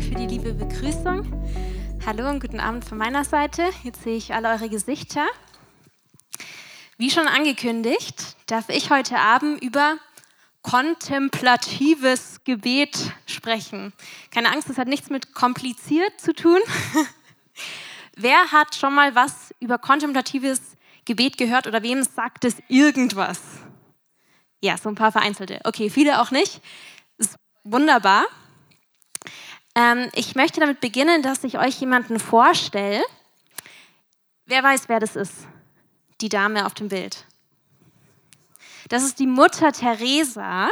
Dank für die liebe Begrüßung. Hallo und guten Abend von meiner Seite. Jetzt sehe ich alle eure Gesichter. Wie schon angekündigt, darf ich heute Abend über kontemplatives Gebet sprechen. Keine Angst, das hat nichts mit kompliziert zu tun. Wer hat schon mal was über kontemplatives Gebet gehört oder wem sagt es irgendwas? Ja, so ein paar vereinzelte. Okay, viele auch nicht. Ist wunderbar. Ähm, ich möchte damit beginnen, dass ich euch jemanden vorstelle. Wer weiß, wer das ist? Die Dame auf dem Bild. Das ist die Mutter Teresa.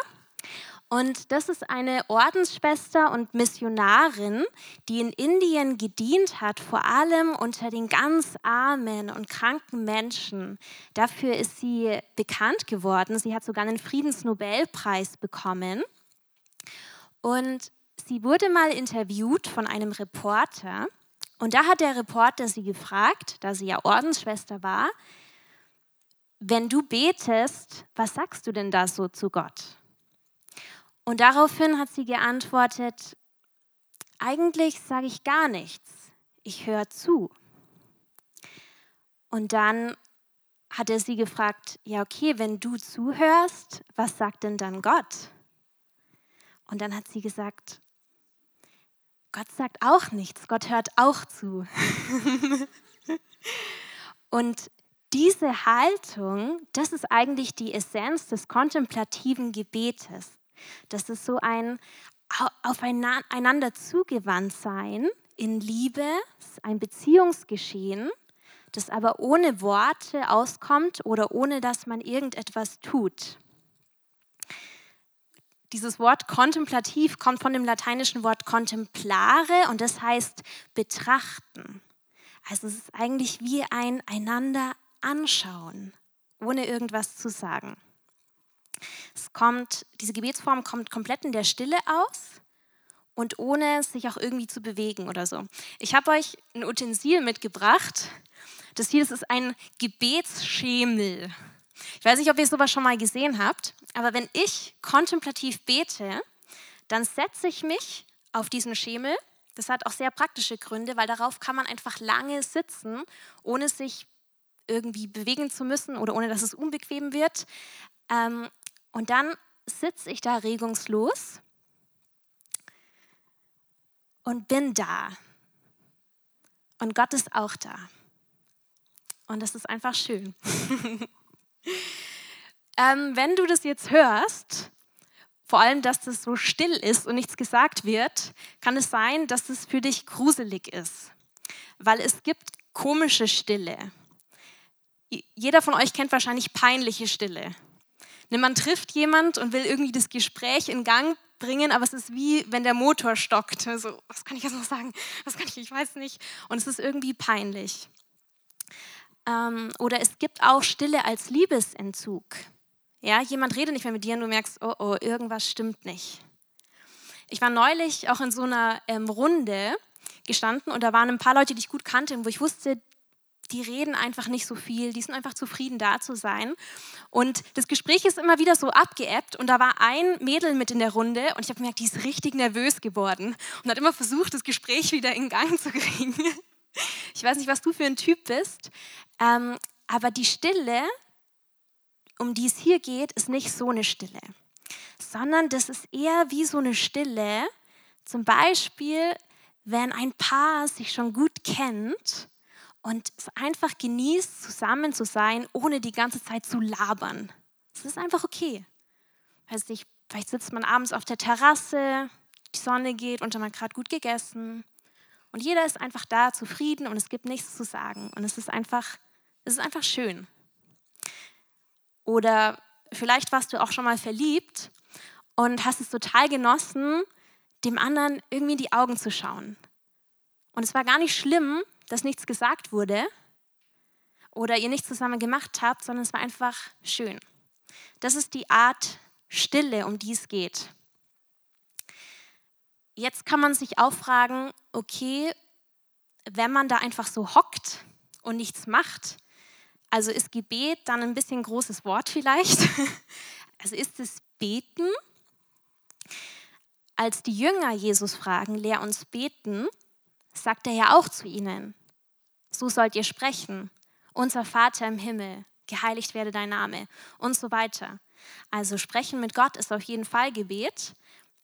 Und das ist eine Ordensschwester und Missionarin, die in Indien gedient hat, vor allem unter den ganz armen und kranken Menschen. Dafür ist sie bekannt geworden. Sie hat sogar einen Friedensnobelpreis bekommen. Und sie wurde mal interviewt von einem Reporter. Und da hat der Reporter sie gefragt, da sie ja Ordensschwester war, wenn du betest, was sagst du denn da so zu Gott? Und daraufhin hat sie geantwortet, eigentlich sage ich gar nichts, ich höre zu. Und dann hat er sie gefragt, ja okay, wenn du zuhörst, was sagt denn dann Gott? Und dann hat sie gesagt, Gott sagt auch nichts, Gott hört auch zu. Und diese Haltung, das ist eigentlich die Essenz des kontemplativen Gebetes. Das ist so ein aufeinander zugewandt sein in Liebe, ein Beziehungsgeschehen, das aber ohne Worte auskommt oder ohne dass man irgendetwas tut. Dieses Wort kontemplativ kommt von dem lateinischen Wort contemplare und das heißt betrachten. Also es ist eigentlich wie ein einander anschauen, ohne irgendwas zu sagen. Es kommt, diese Gebetsform kommt komplett in der Stille aus und ohne sich auch irgendwie zu bewegen oder so. Ich habe euch ein Utensil mitgebracht. Das hier das ist ein Gebetsschemel. Ich weiß nicht, ob ihr sowas schon mal gesehen habt, aber wenn ich kontemplativ bete, dann setze ich mich auf diesen Schemel. Das hat auch sehr praktische Gründe, weil darauf kann man einfach lange sitzen, ohne sich irgendwie bewegen zu müssen oder ohne dass es unbequem wird. Ähm, und dann sitze ich da regungslos und bin da. Und Gott ist auch da. Und das ist einfach schön. ähm, wenn du das jetzt hörst, vor allem, dass das so still ist und nichts gesagt wird, kann es sein, dass es für dich gruselig ist. Weil es gibt komische Stille. Jeder von euch kennt wahrscheinlich peinliche Stille. Ne, man trifft jemand und will irgendwie das Gespräch in Gang bringen, aber es ist wie wenn der Motor stockt. So, was kann ich jetzt noch sagen? Was kann ich? Ich weiß nicht. Und es ist irgendwie peinlich. Ähm, oder es gibt auch Stille als Liebesentzug. Ja, jemand redet nicht mehr mit dir und du merkst, oh, oh, irgendwas stimmt nicht. Ich war neulich auch in so einer ähm, Runde gestanden und da waren ein paar Leute, die ich gut kannte, wo ich wusste, die reden einfach nicht so viel, die sind einfach zufrieden da zu sein. Und das Gespräch ist immer wieder so abgeebbt und da war ein Mädel mit in der Runde und ich habe gemerkt, die ist richtig nervös geworden und hat immer versucht, das Gespräch wieder in Gang zu kriegen. Ich weiß nicht, was du für ein Typ bist, ähm, aber die Stille, um die es hier geht, ist nicht so eine Stille, sondern das ist eher wie so eine Stille, zum Beispiel, wenn ein Paar sich schon gut kennt und es einfach genießt, zusammen zu sein, ohne die ganze Zeit zu labern. Es ist einfach okay. Weiß nicht, vielleicht sitzt man abends auf der Terrasse, die Sonne geht und man hat gerade gut gegessen und jeder ist einfach da zufrieden und es gibt nichts zu sagen und es ist einfach, es ist einfach schön. Oder vielleicht warst du auch schon mal verliebt und hast es total genossen, dem anderen irgendwie in die Augen zu schauen. Und es war gar nicht schlimm, dass nichts gesagt wurde oder ihr nichts zusammen gemacht habt, sondern es war einfach schön. Das ist die Art Stille, um die es geht. Jetzt kann man sich auch fragen, okay, wenn man da einfach so hockt und nichts macht, also ist Gebet dann ein bisschen großes Wort vielleicht? Also ist es Beten? als die Jünger Jesus fragen, lehr uns beten, sagt er ja auch zu ihnen, so sollt ihr sprechen, unser Vater im Himmel, geheiligt werde dein Name und so weiter. Also sprechen mit Gott ist auf jeden Fall Gebet.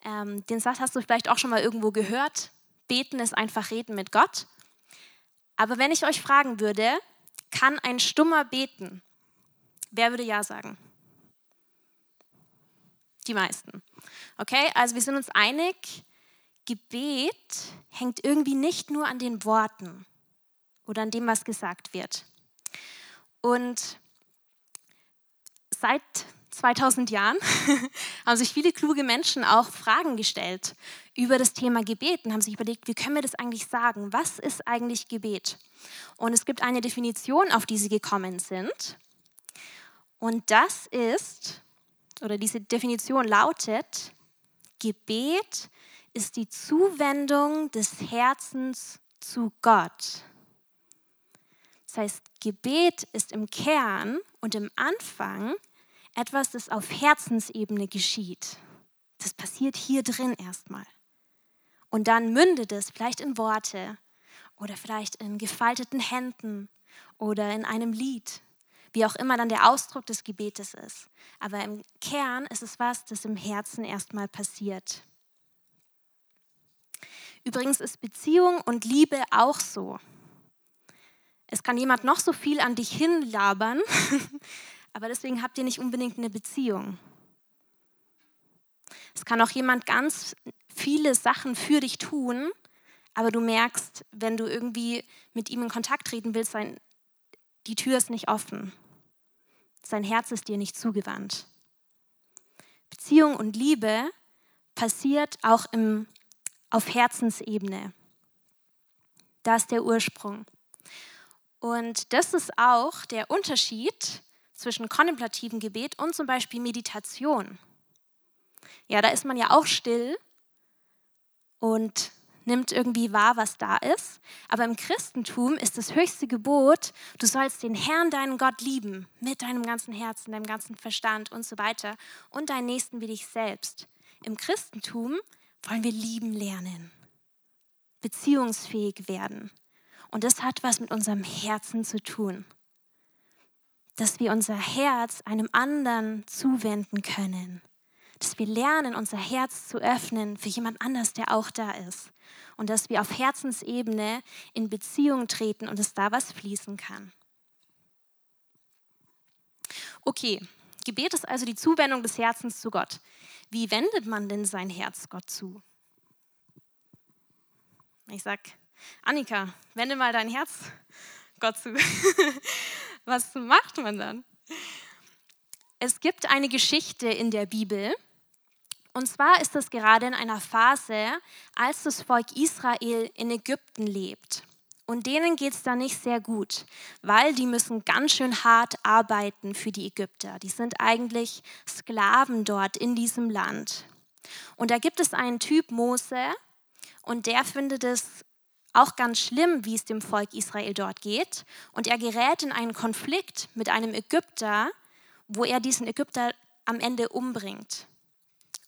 Ähm, den Satz hast du vielleicht auch schon mal irgendwo gehört. Beten ist einfach reden mit Gott. Aber wenn ich euch fragen würde, kann ein Stummer beten? Wer würde ja sagen? Die meisten. Okay, also wir sind uns einig, Gebet hängt irgendwie nicht nur an den Worten oder an dem, was gesagt wird. Und seit 2000 Jahren haben sich viele kluge Menschen auch Fragen gestellt über das Thema Gebet und haben sich überlegt, wie können wir das eigentlich sagen? Was ist eigentlich Gebet? Und es gibt eine Definition, auf die sie gekommen sind. Und das ist, oder diese Definition lautet, Gebet ist die Zuwendung des Herzens zu Gott. Das heißt, Gebet ist im Kern und im Anfang etwas, das auf Herzensebene geschieht. Das passiert hier drin erstmal. Und dann mündet es vielleicht in Worte oder vielleicht in gefalteten Händen oder in einem Lied, wie auch immer dann der Ausdruck des Gebetes ist. Aber im Kern ist es was, das im Herzen erstmal passiert. Übrigens ist Beziehung und Liebe auch so. Es kann jemand noch so viel an dich hinlabern, aber deswegen habt ihr nicht unbedingt eine Beziehung. Es kann auch jemand ganz viele Sachen für dich tun, aber du merkst, wenn du irgendwie mit ihm in Kontakt treten willst, sein, die Tür ist nicht offen. Sein Herz ist dir nicht zugewandt. Beziehung und Liebe passiert auch im, auf Herzensebene. Da ist der Ursprung. Und das ist auch der Unterschied zwischen kontemplativem Gebet und zum Beispiel Meditation. Ja, da ist man ja auch still und nimmt irgendwie wahr, was da ist. Aber im Christentum ist das höchste Gebot, du sollst den Herrn, deinen Gott lieben, mit deinem ganzen Herzen, deinem ganzen Verstand und so weiter und deinen Nächsten wie dich selbst. Im Christentum wollen wir lieben lernen, beziehungsfähig werden. Und das hat was mit unserem Herzen zu tun dass wir unser Herz einem anderen zuwenden können. Dass wir lernen, unser Herz zu öffnen für jemand anders, der auch da ist. Und dass wir auf Herzensebene in Beziehung treten und dass da was fließen kann. Okay, Gebet ist also die Zuwendung des Herzens zu Gott. Wie wendet man denn sein Herz Gott zu? Ich sag, Annika, wende mal dein Herz Gott zu. Was macht man dann? Es gibt eine Geschichte in der Bibel. Und zwar ist das gerade in einer Phase, als das Volk Israel in Ägypten lebt. Und denen geht es da nicht sehr gut, weil die müssen ganz schön hart arbeiten für die Ägypter. Die sind eigentlich Sklaven dort in diesem Land. Und da gibt es einen Typ Mose und der findet es auch ganz schlimm, wie es dem Volk Israel dort geht. Und er gerät in einen Konflikt mit einem Ägypter, wo er diesen Ägypter am Ende umbringt.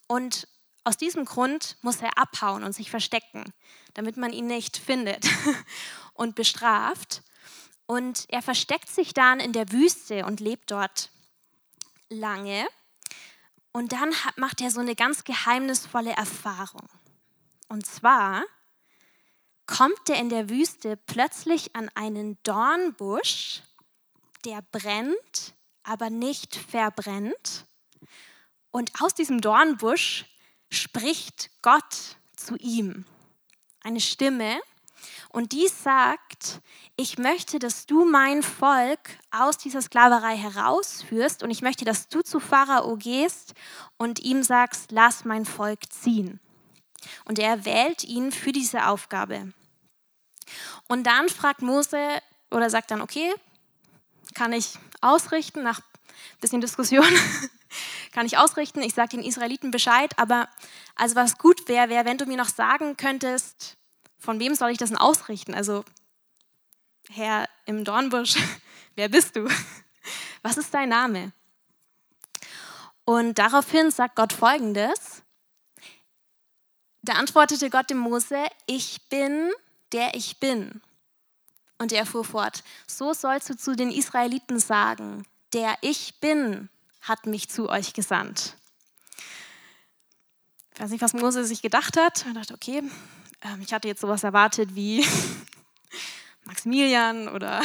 Und aus diesem Grund muss er abhauen und sich verstecken, damit man ihn nicht findet und bestraft. Und er versteckt sich dann in der Wüste und lebt dort lange. Und dann macht er so eine ganz geheimnisvolle Erfahrung. Und zwar kommt er in der Wüste plötzlich an einen Dornbusch, der brennt, aber nicht verbrennt. Und aus diesem Dornbusch spricht Gott zu ihm. Eine Stimme. Und die sagt, ich möchte, dass du mein Volk aus dieser Sklaverei herausführst und ich möchte, dass du zu Pharao gehst und ihm sagst, lass mein Volk ziehen. Und er wählt ihn für diese Aufgabe. Und dann fragt Mose oder sagt dann, okay, kann ich ausrichten, nach ein bisschen Diskussion, kann ich ausrichten, ich sage den Israeliten Bescheid, aber also was gut wäre, wäre, wenn du mir noch sagen könntest, von wem soll ich das denn ausrichten? Also, Herr im Dornbusch, wer bist du? Was ist dein Name? Und daraufhin sagt Gott folgendes: Da antwortete Gott dem Mose, ich bin, der ich bin. Und er fuhr fort, so sollst du zu den Israeliten sagen, der ich bin hat mich zu euch gesandt. Ich weiß nicht, was Mose sich gedacht hat. Er dachte, okay, ähm, ich hatte jetzt sowas erwartet wie Maximilian oder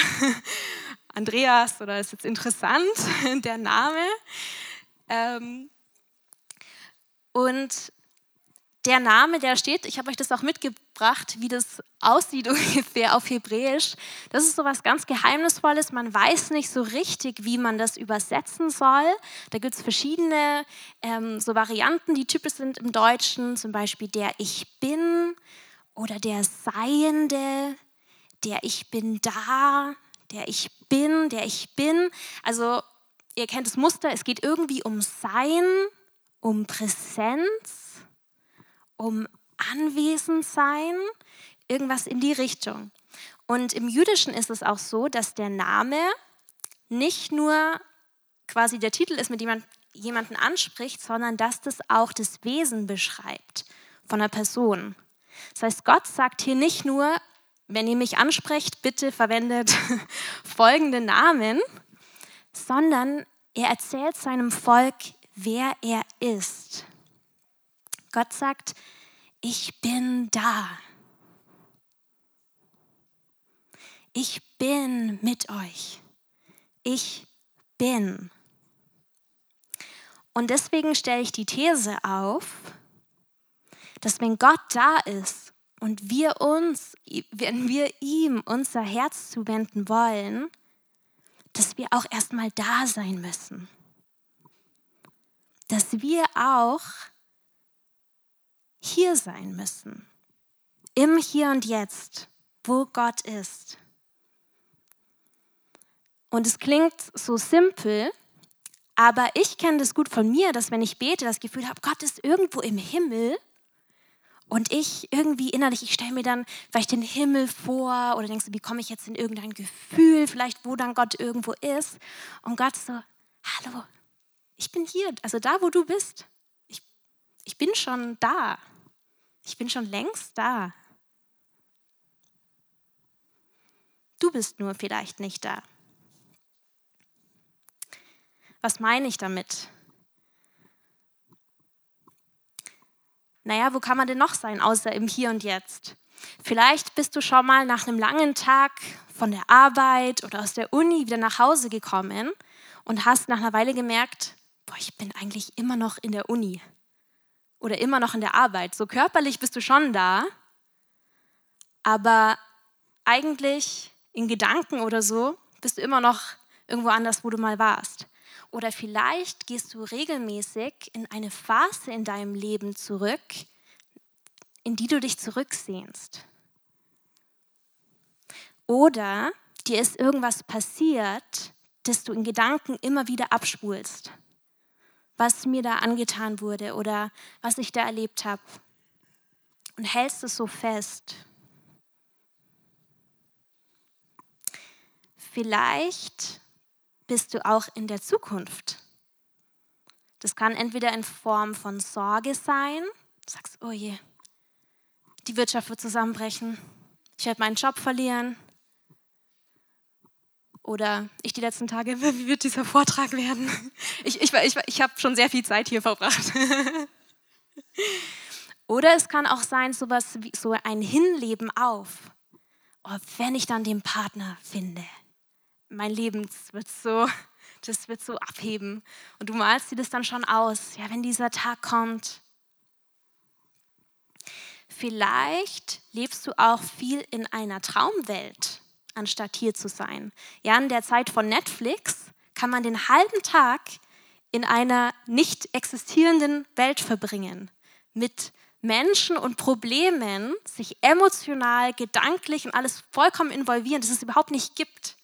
Andreas oder ist jetzt interessant, der Name. Ähm, und der Name, der steht, ich habe euch das auch mitgebracht, wie das aussieht ungefähr auf Hebräisch. Das ist so was ganz Geheimnisvolles. Man weiß nicht so richtig, wie man das übersetzen soll. Da gibt es verschiedene ähm, so Varianten, die typisch sind im Deutschen, zum Beispiel der Ich Bin oder der Seiende, der Ich Bin da, der Ich Bin, der Ich Bin. Also ihr kennt das Muster, es geht irgendwie um Sein, um Präsenz um Anwesendsein, irgendwas in die Richtung. Und im Jüdischen ist es auch so, dass der Name nicht nur quasi der Titel ist, mit dem man jemanden anspricht, sondern dass das auch das Wesen beschreibt von einer Person. Das heißt, Gott sagt hier nicht nur, wenn ihr mich ansprecht, bitte verwendet folgende Namen, sondern er erzählt seinem Volk, wer er ist. Gott sagt, ich bin da. Ich bin mit euch. Ich bin. Und deswegen stelle ich die These auf, dass wenn Gott da ist und wir uns, wenn wir ihm unser Herz zuwenden wollen, dass wir auch erstmal da sein müssen. Dass wir auch hier sein müssen. Im Hier und Jetzt, wo Gott ist. Und es klingt so simpel, aber ich kenne das gut von mir, dass wenn ich bete, das Gefühl habe, Gott ist irgendwo im Himmel und ich irgendwie innerlich, ich stelle mir dann vielleicht den Himmel vor oder denkst du, wie komme ich jetzt in irgendein Gefühl, vielleicht wo dann Gott irgendwo ist und Gott so, hallo, ich bin hier, also da, wo du bist. Ich, ich bin schon da. Ich bin schon längst da. Du bist nur vielleicht nicht da. Was meine ich damit? Naja, wo kann man denn noch sein, außer im Hier und Jetzt? Vielleicht bist du schon mal nach einem langen Tag von der Arbeit oder aus der Uni wieder nach Hause gekommen und hast nach einer Weile gemerkt, boah, ich bin eigentlich immer noch in der Uni oder immer noch in der Arbeit. So körperlich bist du schon da, aber eigentlich in Gedanken oder so bist du immer noch irgendwo anders, wo du mal warst. Oder vielleicht gehst du regelmäßig in eine Phase in deinem Leben zurück, in die du dich zurücksehnst. Oder dir ist irgendwas passiert, das du in Gedanken immer wieder abspulst was mir da angetan wurde oder was ich da erlebt habe. Und hältst es so fest. Vielleicht bist du auch in der Zukunft. Das kann entweder in Form von Sorge sein. Du sagst, oh je, die Wirtschaft wird zusammenbrechen. Ich werde meinen Job verlieren. Oder ich die letzten Tage, wie wird dieser Vortrag werden? Ich, ich, ich, ich habe schon sehr viel Zeit hier verbracht. Oder es kann auch sein, sowas wie so ein Hinleben auf. Oh, wenn ich dann den Partner finde, mein Leben wird so, das wird so abheben. Und du malst dir das dann schon aus, ja, wenn dieser Tag kommt. Vielleicht lebst du auch viel in einer Traumwelt anstatt hier zu sein. Ja, in der Zeit von Netflix kann man den halben Tag in einer nicht existierenden Welt verbringen, mit Menschen und Problemen sich emotional, gedanklich und alles vollkommen involvieren, das es überhaupt nicht gibt.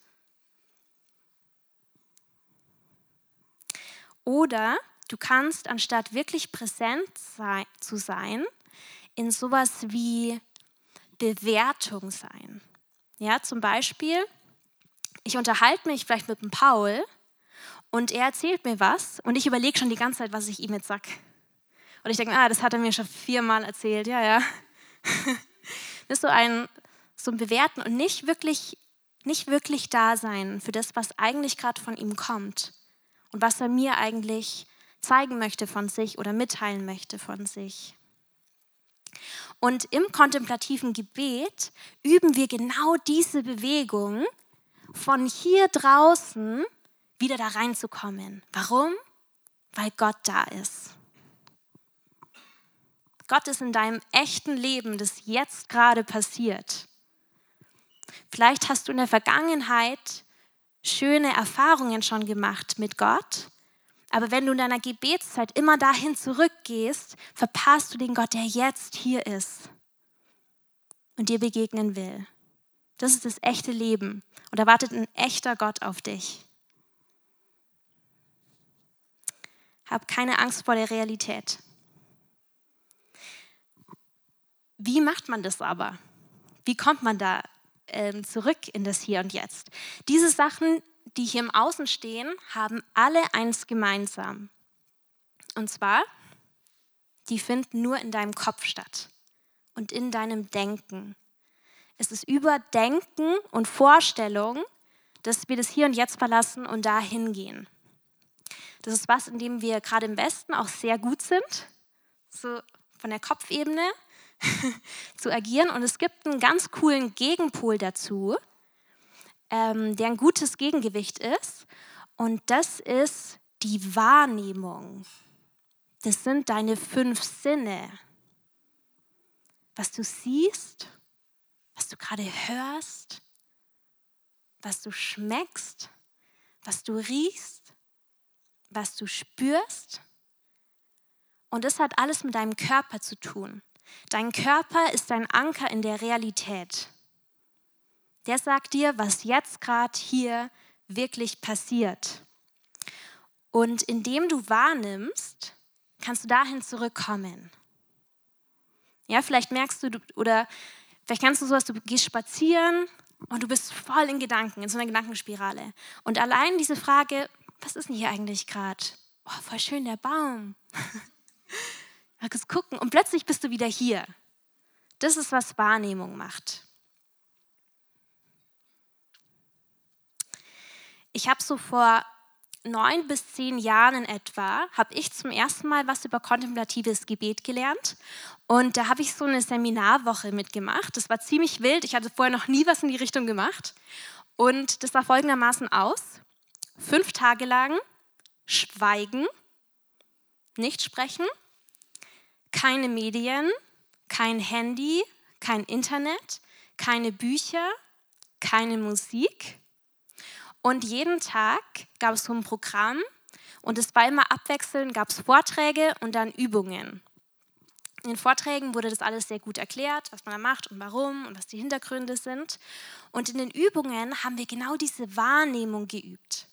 Oder du kannst, anstatt wirklich präsent sei, zu sein, in sowas wie Bewertung sein. Ja, zum Beispiel, ich unterhalte mich vielleicht mit dem Paul und er erzählt mir was und ich überlege schon die ganze Zeit, was ich ihm jetzt sage. Und ich denke, ah, das hat er mir schon viermal erzählt, ja, ja. Das ist so ein, so ein Bewerten und nicht wirklich, nicht wirklich da sein für das, was eigentlich gerade von ihm kommt und was er mir eigentlich zeigen möchte von sich oder mitteilen möchte von sich. Und im kontemplativen Gebet üben wir genau diese Bewegung, von hier draußen wieder da reinzukommen. Warum? Weil Gott da ist. Gott ist in deinem echten Leben, das jetzt gerade passiert. Vielleicht hast du in der Vergangenheit schöne Erfahrungen schon gemacht mit Gott, aber wenn du in deiner Gebetszeit immer dahin zurückgehst, verpasst du den Gott, der jetzt hier ist und dir begegnen will. Das ist das echte Leben und da wartet ein echter Gott auf dich. Hab keine Angst vor der Realität. Wie macht man das aber? Wie kommt man da ähm, zurück in das Hier und Jetzt? Diese Sachen, die hier im Außen stehen, haben alle eins gemeinsam. Und zwar, die finden nur in deinem Kopf statt und in deinem Denken. Es ist über Denken und Vorstellung, dass wir das Hier und Jetzt verlassen und dahin gehen. Das ist was, in dem wir gerade im Westen auch sehr gut sind, so von der Kopfebene zu agieren. Und es gibt einen ganz coolen Gegenpol dazu, ähm, der ein gutes Gegengewicht ist. Und das ist die Wahrnehmung. Das sind deine fünf Sinne. Was du siehst, was du gerade hörst, was du schmeckst, was du riechst, was du spürst. Und das hat alles mit deinem Körper zu tun. Dein Körper ist dein Anker in der Realität. Der sagt dir, was jetzt gerade hier wirklich passiert. Und indem du wahrnimmst, kannst du dahin zurückkommen. Ja, vielleicht merkst du oder vielleicht kannst du sowas, du gehst spazieren und du bist voll in Gedanken, in so einer Gedankenspirale. Und allein diese Frage, was ist denn hier eigentlich gerade? Oh, voll schön der Baum. Mal kurz gucken und plötzlich bist du wieder hier. Das ist, was Wahrnehmung macht. Ich habe so vor neun bis zehn Jahren in etwa, habe ich zum ersten Mal was über kontemplatives Gebet gelernt. Und da habe ich so eine Seminarwoche mitgemacht. Das war ziemlich wild. Ich hatte vorher noch nie was in die Richtung gemacht. Und das sah folgendermaßen aus. Fünf Tage lang schweigen, nicht sprechen, keine Medien, kein Handy, kein Internet, keine Bücher, keine Musik. Und jeden Tag gab es so ein Programm und es war immer abwechselnd, gab es Vorträge und dann Übungen. In den Vorträgen wurde das alles sehr gut erklärt, was man da macht und warum und was die Hintergründe sind. Und in den Übungen haben wir genau diese Wahrnehmung geübt.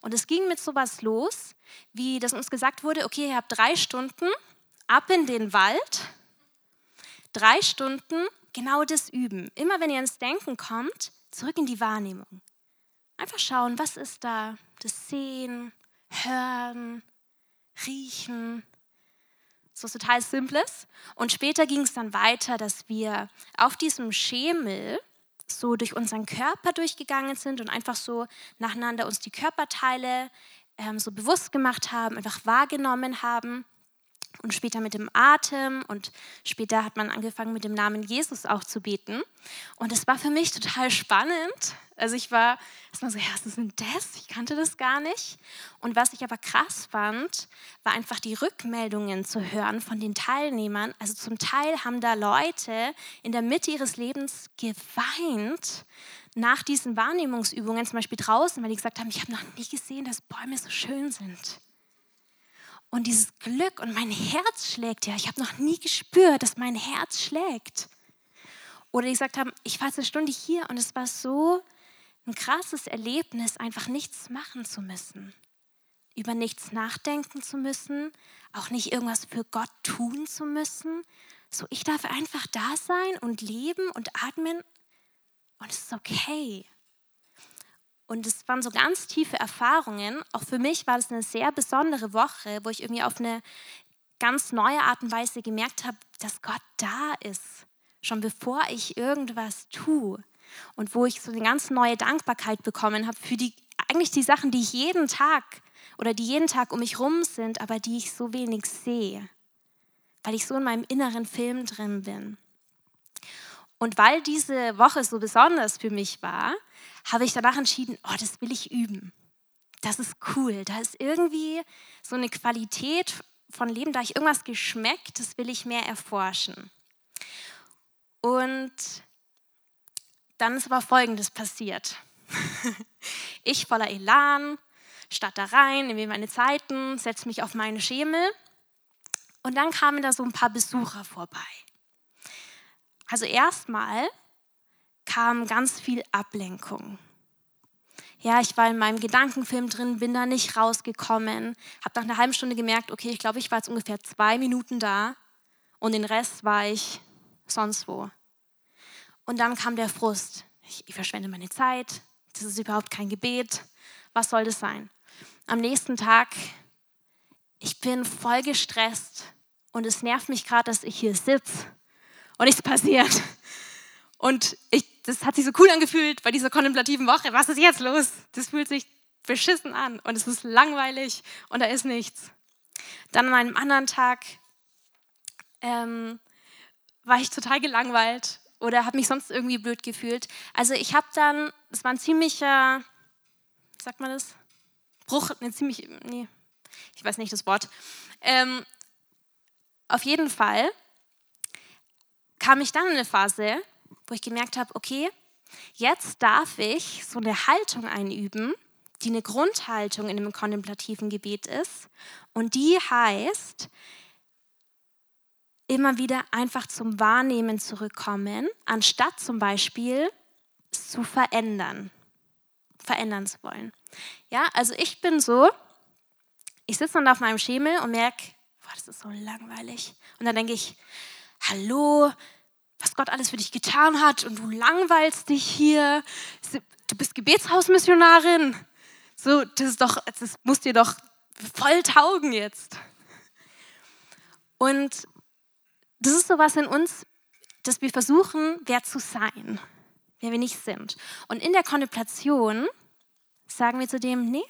Und es ging mit sowas los, wie dass uns gesagt wurde, okay, ihr habt drei Stunden ab in den Wald, drei Stunden genau das üben. Immer wenn ihr ins Denken kommt, zurück in die Wahrnehmung. Einfach schauen, was ist da? Das Sehen, Hören, Riechen. So was total Simples. Und später ging es dann weiter, dass wir auf diesem Schemel so durch unseren Körper durchgegangen sind und einfach so nacheinander uns die Körperteile ähm, so bewusst gemacht haben, einfach wahrgenommen haben und später mit dem Atem und später hat man angefangen mit dem Namen Jesus auch zu beten. Und es war für mich total spannend. Also ich war erstmal so, ja, was ist denn das? Ich kannte das gar nicht. Und was ich aber krass fand, war einfach die Rückmeldungen zu hören von den Teilnehmern. Also zum Teil haben da Leute in der Mitte ihres Lebens geweint nach diesen Wahrnehmungsübungen, zum Beispiel draußen, weil die gesagt haben, ich habe noch nie gesehen, dass Bäume so schön sind und dieses Glück und mein Herz schlägt ja. Ich habe noch nie gespürt, dass mein Herz schlägt. Oder die gesagt haben, ich war eine Stunde hier und es war so ein krasses Erlebnis, einfach nichts machen zu müssen, über nichts nachdenken zu müssen, auch nicht irgendwas für Gott tun zu müssen. So, ich darf einfach da sein und leben und atmen und es ist okay. Und es waren so ganz tiefe Erfahrungen. Auch für mich war es eine sehr besondere Woche, wo ich irgendwie auf eine ganz neue Art und Weise gemerkt habe, dass Gott da ist, schon bevor ich irgendwas tue. Und wo ich so eine ganz neue Dankbarkeit bekommen habe für die, eigentlich die Sachen, die ich jeden Tag oder die jeden Tag um mich rum sind, aber die ich so wenig sehe, weil ich so in meinem inneren Film drin bin. Und weil diese Woche so besonders für mich war, habe ich danach entschieden, oh, das will ich üben. Das ist cool. Da ist irgendwie so eine Qualität von Leben, da ich irgendwas geschmeckt, das will ich mehr erforschen. Und dann ist aber Folgendes passiert. ich voller Elan, starte da rein, nehme meine Zeiten, setze mich auf meine Schemel und dann kamen da so ein paar Besucher vorbei. Also erstmal kam ganz viel Ablenkung. Ja, ich war in meinem Gedankenfilm drin, bin da nicht rausgekommen, habe nach einer halben Stunde gemerkt, okay, ich glaube, ich war jetzt ungefähr zwei Minuten da und den Rest war ich sonst wo. Und dann kam der Frust. Ich, ich verschwende meine Zeit, das ist überhaupt kein Gebet. Was soll das sein? Am nächsten Tag, ich bin voll gestresst und es nervt mich gerade, dass ich hier sitze und nichts passiert. Und ich das hat sich so cool angefühlt bei dieser kontemplativen Woche. Was ist jetzt los? Das fühlt sich beschissen an und es ist langweilig und da ist nichts. Dann an einem anderen Tag ähm, war ich total gelangweilt oder habe mich sonst irgendwie blöd gefühlt. Also ich habe dann, es war ein ziemlicher, wie sagt man das? Bruch, ne, ziemlich, nee, ich weiß nicht das Wort. Ähm, auf jeden Fall kam ich dann in eine Phase, wo ich gemerkt habe, okay, jetzt darf ich so eine Haltung einüben, die eine Grundhaltung in einem kontemplativen Gebet ist. Und die heißt, immer wieder einfach zum Wahrnehmen zurückkommen, anstatt zum Beispiel zu verändern, verändern zu wollen. Ja, also ich bin so, ich sitze dann auf meinem Schemel und merke, das ist so langweilig. Und dann denke ich, hallo, was Gott alles für dich getan hat und du langweilst dich hier. Du bist Gebetshausmissionarin. So, das ist doch, das muss dir doch voll taugen jetzt. Und das ist sowas in uns, dass wir versuchen, wer zu sein, wer wir nicht sind. Und in der Kontemplation sagen wir zu dem, nee,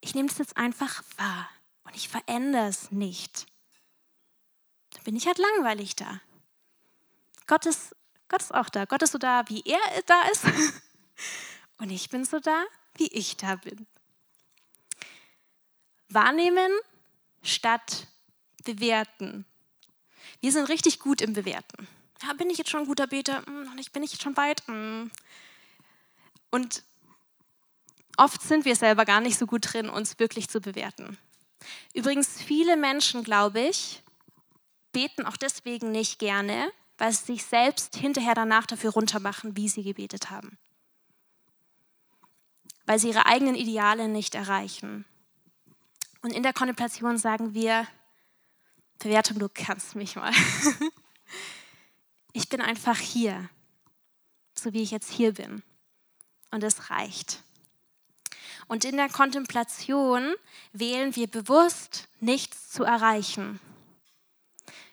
ich nehme das jetzt einfach wahr und ich verändere es nicht. Dann bin ich halt langweilig da. Gott ist, Gott ist auch da. Gott ist so da, wie er da ist. Und ich bin so da, wie ich da bin. Wahrnehmen statt bewerten. Wir sind richtig gut im Bewerten. Ja, bin ich jetzt schon ein guter Beter? Hm, noch nicht. Bin ich jetzt schon weit? Hm. Und oft sind wir selber gar nicht so gut drin, uns wirklich zu bewerten. Übrigens, viele Menschen, glaube ich, beten auch deswegen nicht gerne, weil sie sich selbst hinterher danach dafür runtermachen, wie sie gebetet haben. Weil sie ihre eigenen Ideale nicht erreichen. Und in der Kontemplation sagen wir, Bewertung, du kannst mich mal. ich bin einfach hier, so wie ich jetzt hier bin. Und es reicht. Und in der Kontemplation wählen wir bewusst, nichts zu erreichen.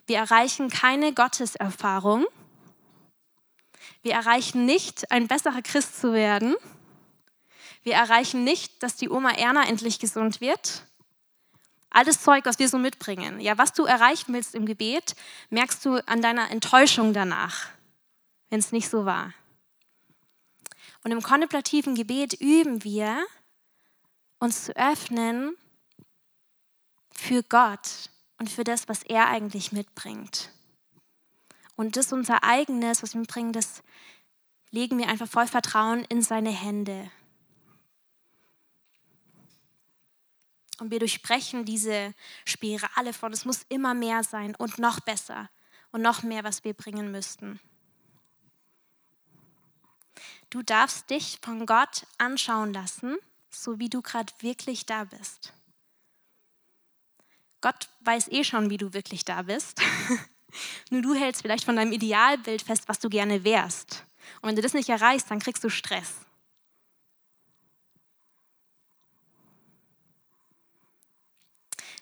Wir erreichen keine Gotteserfahrung. Wir erreichen nicht, ein besserer Christ zu werden. Wir erreichen nicht, dass die Oma Erna endlich gesund wird. Alles Zeug, was wir so mitbringen. Ja, was du erreichen willst im Gebet, merkst du an deiner Enttäuschung danach, wenn es nicht so war. Und im kontemplativen Gebet üben wir, uns zu öffnen für Gott, und für das, was er eigentlich mitbringt. Und das unser eigenes, was wir mitbringen, das legen wir einfach voll Vertrauen in seine Hände. Und wir durchbrechen diese Spirale von, es muss immer mehr sein und noch besser und noch mehr, was wir bringen müssten. Du darfst dich von Gott anschauen lassen, so wie du gerade wirklich da bist. Gott weiß eh schon, wie du wirklich da bist. Nur du hältst vielleicht von deinem Idealbild fest, was du gerne wärst. Und wenn du das nicht erreichst, dann kriegst du Stress.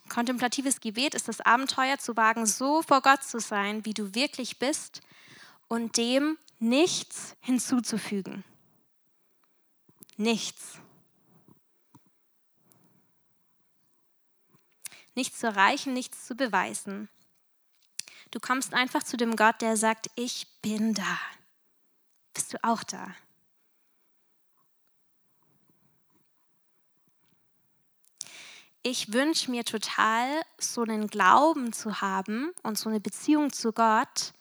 Kontemplatives Gebet ist das Abenteuer zu wagen, so vor Gott zu sein, wie du wirklich bist und dem nichts hinzuzufügen. Nichts. Nichts zu erreichen, nichts zu beweisen. Du kommst einfach zu dem Gott, der sagt, ich bin da. Bist du auch da? ich wünsche mir total, so einen Glauben zu haben und so eine Beziehung zu Gott,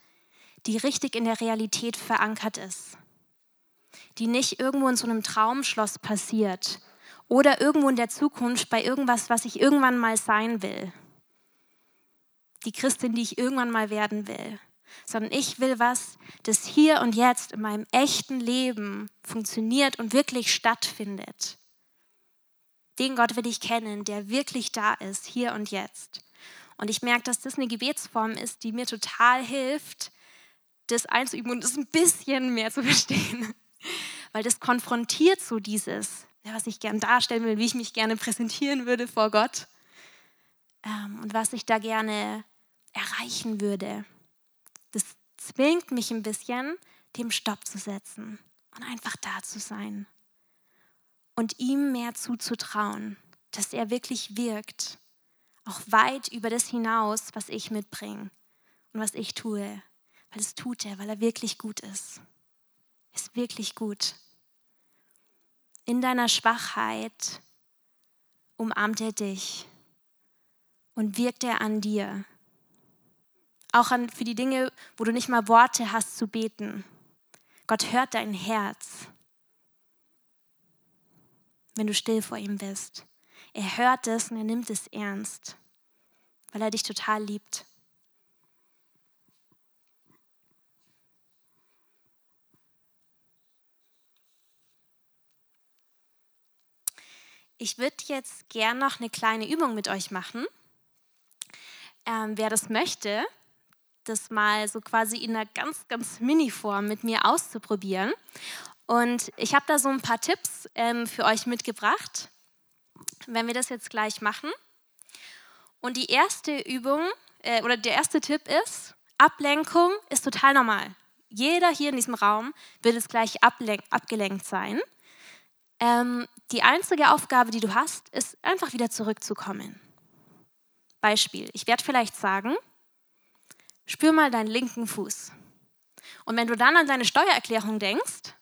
die richtig in der Realität verankert ist. Die nicht irgendwo in so einem Traumschloss passiert oder irgendwo in der Zukunft bei irgendwas, was ich irgendwann mal sein will. Die Christin, die ich irgendwann mal werden will. Sondern ich will was, das hier und jetzt in meinem echten Leben funktioniert und wirklich stattfindet. Den Gott will ich kennen, der wirklich da ist, hier und jetzt. Und ich merke, dass das eine Gebetsform ist, die mir total hilft, das einzuüben und das ein bisschen mehr zu verstehen. Weil das konfrontiert so dieses, was ich gern darstellen will, wie ich mich gerne präsentieren würde vor Gott ähm, und was ich da gerne erreichen würde. Das zwingt mich ein bisschen, dem Stopp zu setzen und einfach da zu sein und ihm mehr zuzutrauen, dass er wirklich wirkt, auch weit über das hinaus, was ich mitbringe und was ich tue, weil es tut er, weil er wirklich gut ist. Ist wirklich gut. In deiner Schwachheit umarmt er dich und wirkt er an dir. Auch an, für die Dinge, wo du nicht mal Worte hast zu beten. Gott hört dein Herz wenn du still vor ihm bist. Er hört es und er nimmt es ernst, weil er dich total liebt. Ich würde jetzt gern noch eine kleine Übung mit euch machen. Ähm, wer das möchte, das mal so quasi in einer ganz, ganz Mini-Form mit mir auszuprobieren. Und ich habe da so ein paar Tipps ähm, für euch mitgebracht, wenn wir das jetzt gleich machen. Und die erste Übung äh, oder der erste Tipp ist, Ablenkung ist total normal. Jeder hier in diesem Raum wird es gleich abgelenkt sein. Ähm, die einzige Aufgabe, die du hast, ist einfach wieder zurückzukommen. Beispiel, ich werde vielleicht sagen, spür mal deinen linken Fuß. Und wenn du dann an deine Steuererklärung denkst,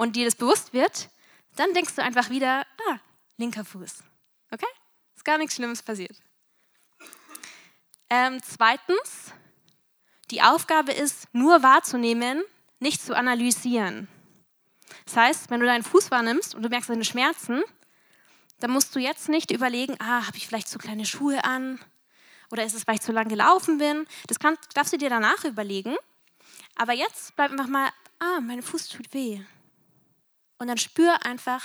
und dir das bewusst wird, dann denkst du einfach wieder, ah, linker Fuß. Okay? Ist gar nichts Schlimmes passiert. Ähm, zweitens, die Aufgabe ist, nur wahrzunehmen, nicht zu analysieren. Das heißt, wenn du deinen Fuß wahrnimmst und du merkst deine Schmerzen, dann musst du jetzt nicht überlegen, ah, habe ich vielleicht zu kleine Schuhe an? Oder ist es, weil ich zu lang gelaufen bin? Das kann, darfst du dir danach überlegen. Aber jetzt bleib einfach mal, ah, mein Fuß tut weh. Und dann spür einfach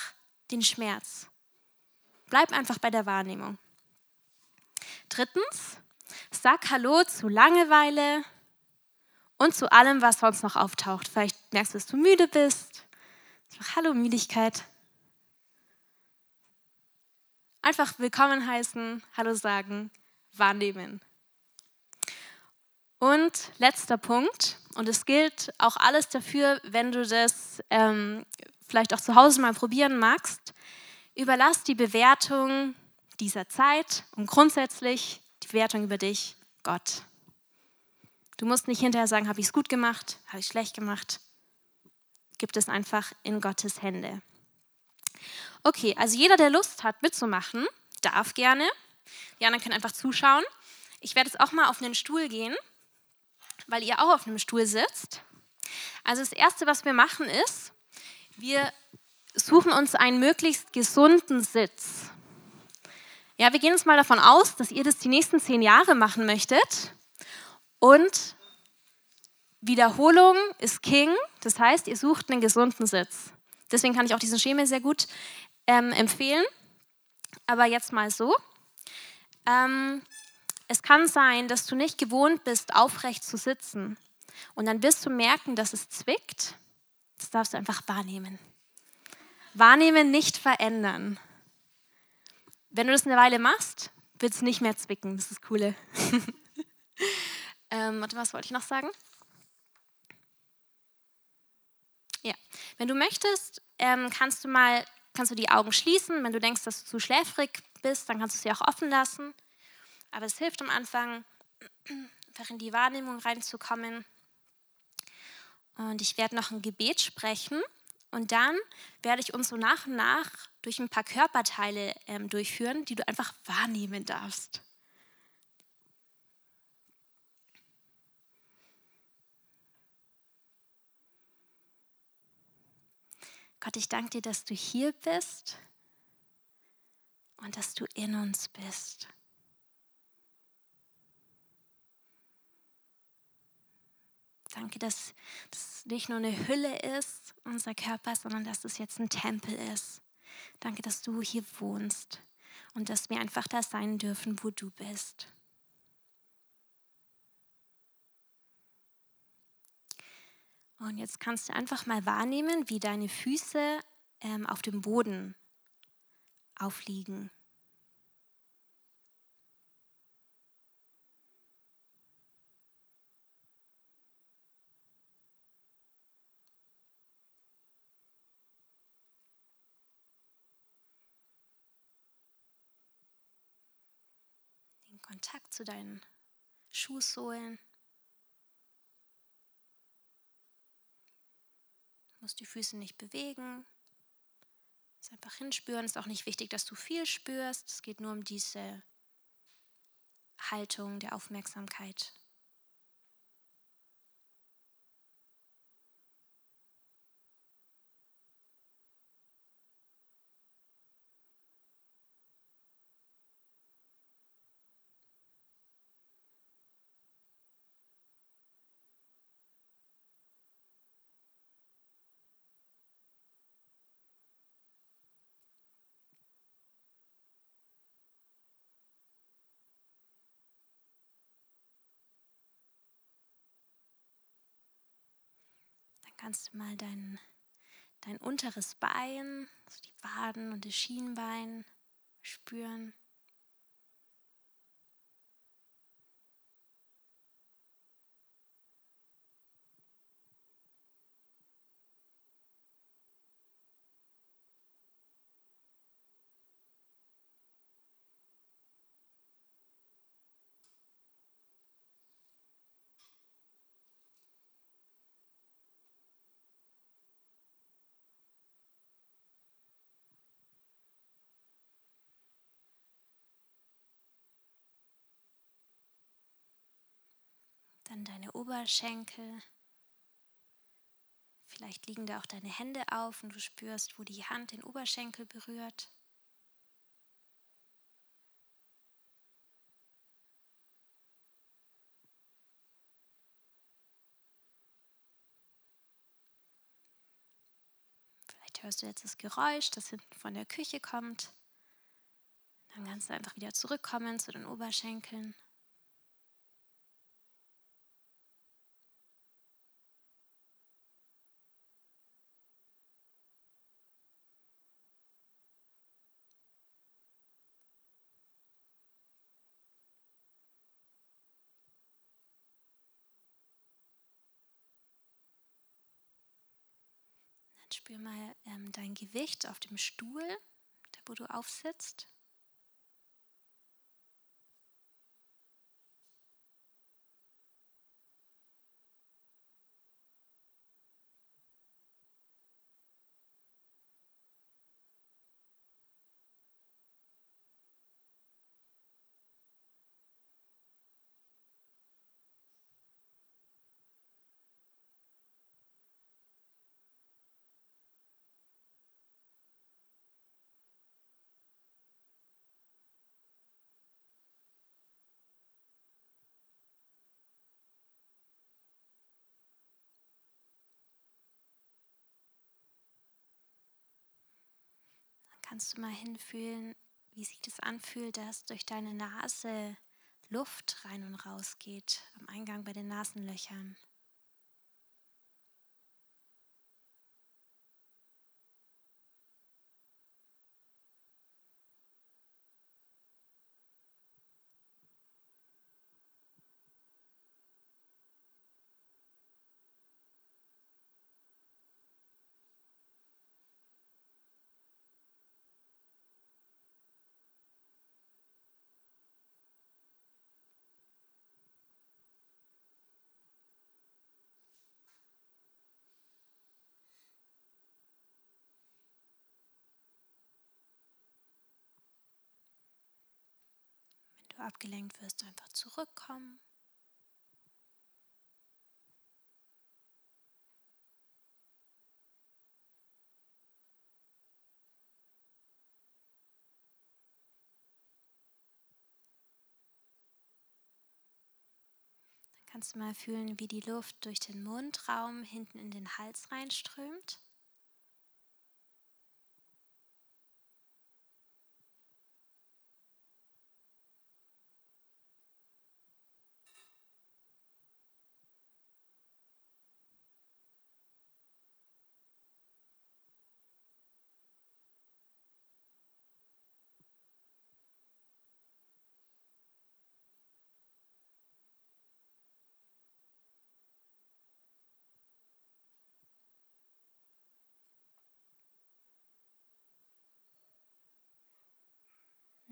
den Schmerz. Bleib einfach bei der Wahrnehmung. Drittens, sag Hallo zu Langeweile und zu allem, was sonst noch auftaucht. Vielleicht merkst du, dass du müde bist. Hallo Müdigkeit. Einfach willkommen heißen, Hallo sagen, wahrnehmen. Und letzter Punkt, und es gilt auch alles dafür, wenn du das ähm, vielleicht auch zu Hause mal probieren magst, überlass die Bewertung dieser Zeit und grundsätzlich die Bewertung über dich Gott. Du musst nicht hinterher sagen, habe ich es gut gemacht, habe ich schlecht gemacht. Gib es einfach in Gottes Hände. Okay, also jeder, der Lust hat mitzumachen, darf gerne. Die anderen können einfach zuschauen. Ich werde jetzt auch mal auf einen Stuhl gehen, weil ihr auch auf einem Stuhl sitzt. Also das Erste, was wir machen, ist, wir suchen uns einen möglichst gesunden Sitz. Ja, wir gehen jetzt mal davon aus, dass ihr das die nächsten zehn Jahre machen möchtet. Und Wiederholung ist King. Das heißt, ihr sucht einen gesunden Sitz. Deswegen kann ich auch diesen Schema sehr gut ähm, empfehlen. Aber jetzt mal so. Ähm, es kann sein, dass du nicht gewohnt bist, aufrecht zu sitzen. Und dann wirst du merken, dass es zwickt das darfst du einfach wahrnehmen. Wahrnehmen, nicht verändern. Wenn du das eine Weile machst, wird es nicht mehr zwicken. Das ist das Coole. ähm, warte, was wollte ich noch sagen? Ja, wenn du möchtest, ähm, kannst du mal kannst du die Augen schließen. Wenn du denkst, dass du zu schläfrig bist, dann kannst du sie auch offen lassen. Aber es hilft am Anfang, einfach in die Wahrnehmung reinzukommen. Und ich werde noch ein Gebet sprechen. Und dann werde ich uns so nach und nach durch ein paar Körperteile ähm, durchführen, die du einfach wahrnehmen darfst. Gott, ich danke dir, dass du hier bist und dass du in uns bist. Danke, dass das nicht nur eine Hülle ist, unser Körper, sondern dass es jetzt ein Tempel ist. Danke, dass du hier wohnst und dass wir einfach da sein dürfen, wo du bist. Und jetzt kannst du einfach mal wahrnehmen, wie deine Füße ähm, auf dem Boden aufliegen. Kontakt zu deinen Schuhsohlen. Du musst die Füße nicht bewegen. Es einfach hinspüren. Es ist auch nicht wichtig, dass du viel spürst. Es geht nur um diese Haltung der Aufmerksamkeit. Kannst du mal dein, dein unteres Bein, also die Waden und das Schienbein spüren. Dann deine Oberschenkel. Vielleicht liegen da auch deine Hände auf und du spürst, wo die Hand den Oberschenkel berührt. Vielleicht hörst du jetzt das Geräusch, das hinten von der Küche kommt. Dann kannst du einfach wieder zurückkommen zu den Oberschenkeln. Spür mal ähm, dein Gewicht auf dem Stuhl, da wo du aufsitzt. Kannst du mal hinfühlen, wie sich das anfühlt, dass durch deine Nase Luft rein und raus geht am Eingang bei den Nasenlöchern. Du abgelenkt wirst, einfach zurückkommen. kannst du mal fühlen, wie die Luft durch den Mundraum hinten in den Hals reinströmt.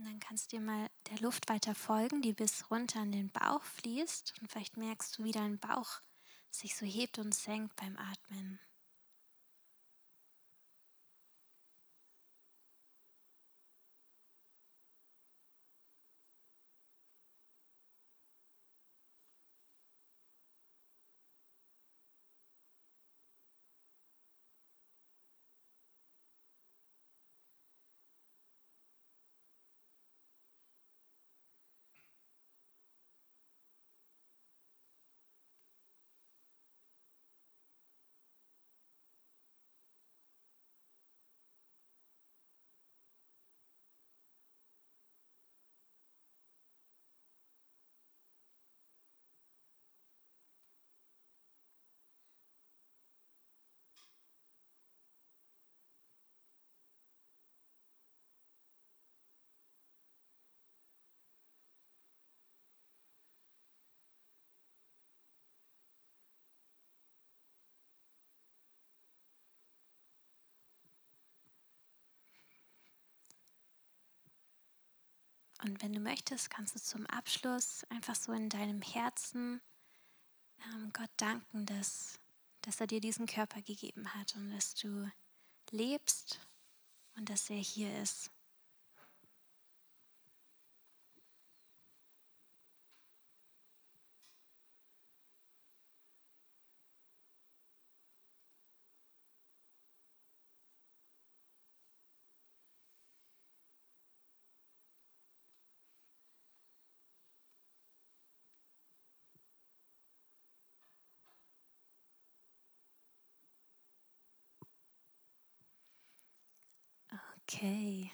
Und dann kannst du dir mal der Luft weiter folgen, die bis runter in den Bauch fließt. Und vielleicht merkst du, wie dein Bauch sich so hebt und senkt beim Atmen. Und wenn du möchtest, kannst du zum Abschluss einfach so in deinem Herzen ähm, Gott danken, dass, dass er dir diesen Körper gegeben hat und dass du lebst und dass er hier ist. Okay,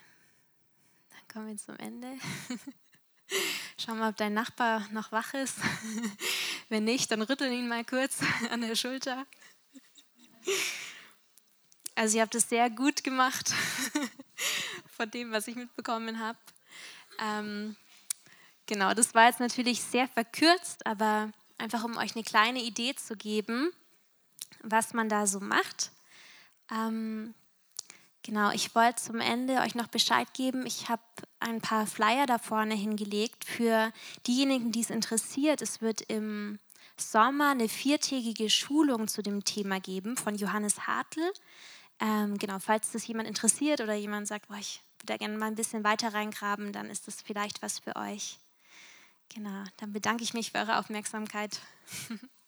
dann kommen wir zum Ende. Schau mal, ob dein Nachbar noch wach ist. Wenn nicht, dann rüttel ihn mal kurz an der Schulter. Also ihr habt es sehr gut gemacht von dem, was ich mitbekommen habe. Ähm, genau, das war jetzt natürlich sehr verkürzt, aber einfach um euch eine kleine Idee zu geben, was man da so macht. Ähm, Genau, ich wollte zum Ende euch noch Bescheid geben. Ich habe ein paar Flyer da vorne hingelegt für diejenigen, die es interessiert. Es wird im Sommer eine viertägige Schulung zu dem Thema geben von Johannes Hartl. Ähm, genau, falls das jemand interessiert oder jemand sagt, boah, ich würde gerne mal ein bisschen weiter reingraben, dann ist das vielleicht was für euch. Genau, dann bedanke ich mich für eure Aufmerksamkeit.